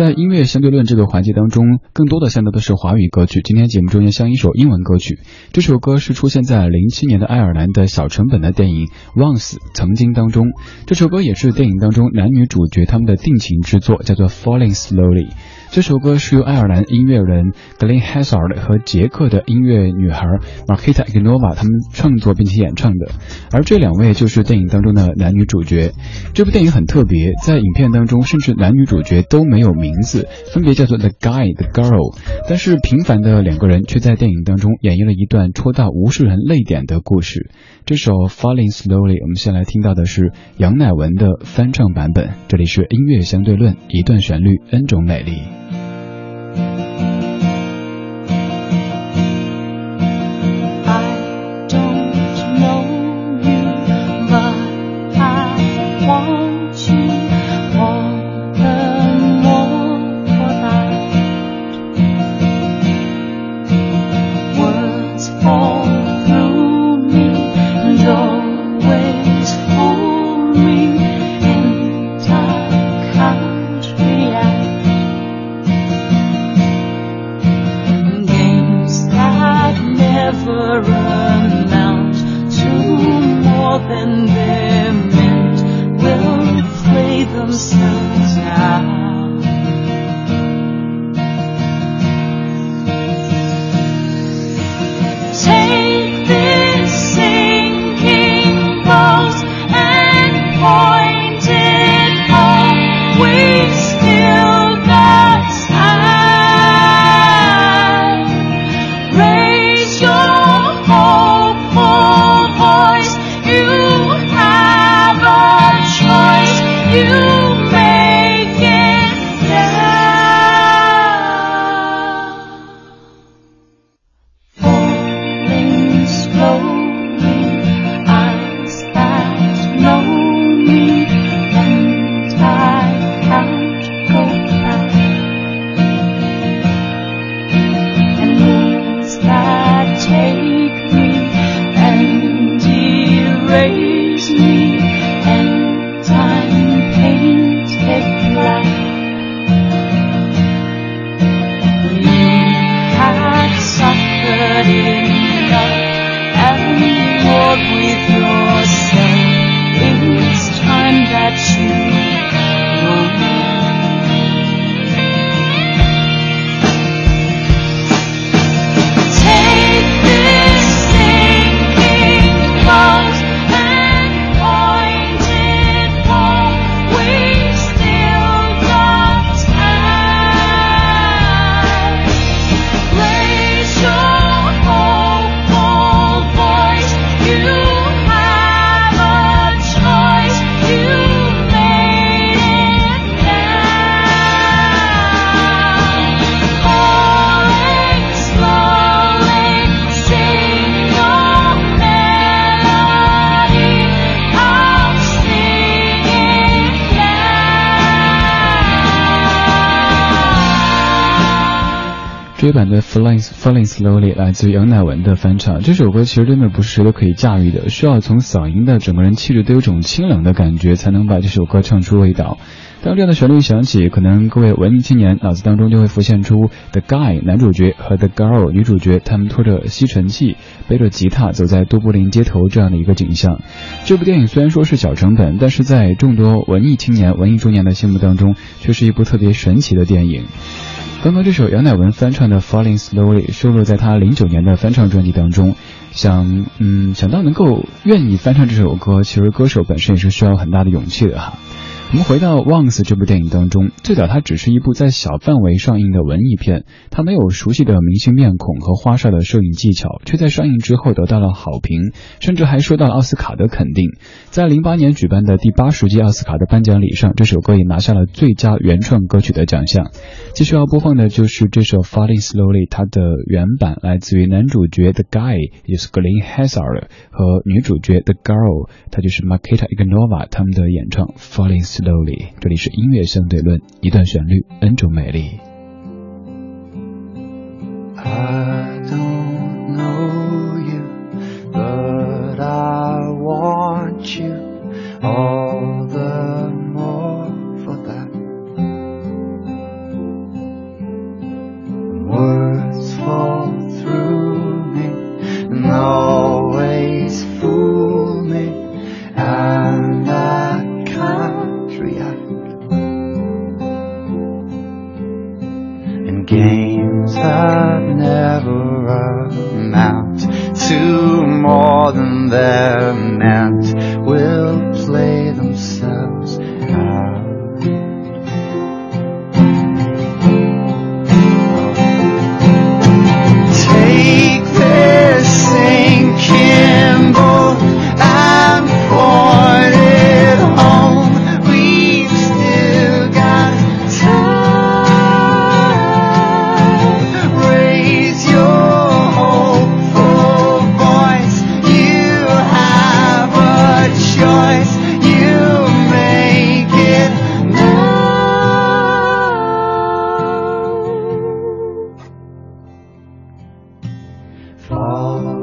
在音乐相对论这个环节当中，更多的相对的是华语歌曲。今天节目中间像一首英文歌曲，这首歌是出现在零七年的爱尔兰的小成本的电影《Once》曾经当中。这首歌也是电影当中男女主角他们的定情之作，叫做《Falling Slowly》。这首歌是由爱尔兰音乐人 Glenn Hazard 和捷克的音乐女孩 Marketa Ignova 他们创作并且演唱的，而这两位就是电影当中的男女主角。这部电影很特别，在影片当中，甚至男女主角都没有名名字，分别叫做 The Guy、The Girl，但是平凡的两个人却在电影当中演绎了一段戳到无数人泪点的故事。这首 Falling Slowly，我们先来听到的是杨乃文的翻唱版本。这里是音乐相对论，一段旋律，N 种美丽。这版的 Falling Falling Slowly 来自于杨乃文的翻唱。这首歌其实真的不是谁都可以驾驭的，需要从嗓音的整个人气质都有种清冷的感觉，才能把这首歌唱出味道。当这样的旋律响起，可能各位文艺青年脑子当中就会浮现出 The Guy 男主角和 The Girl 女主角，他们拖着吸尘器，背着吉他走在都柏林街头这样的一个景象。这部电影虽然说是小成本，但是在众多文艺青年、文艺中年的心目当中，却是一部特别神奇的电影。刚刚这首杨乃文翻唱的《Falling Slowly》收录在他零九年的翻唱专辑当中。想，嗯，想到能够愿意翻唱这首歌，其实歌手本身也是需要很大的勇气的哈。我们回到《Once》这部电影当中，最早它只是一部在小范围上映的文艺片，它没有熟悉的明星面孔和花哨的摄影技巧，却在上映之后得到了好评，甚至还受到了奥斯卡的肯定。在零八年举办的第八十届奥斯卡的颁奖礼上，这首歌也拿下了最佳原创歌曲的奖项。继续要播放的就是这首《Falling Slowly》，它的原版来自于男主角 The Guy，也就是 Glenn Hazard 和女主角 The Girl，她就是 Makita Ignova 他们的演唱《Falling lowly》。这里是音乐相对论，一段旋律，N 种美丽。Games that never amount to more than they're fall.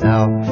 myself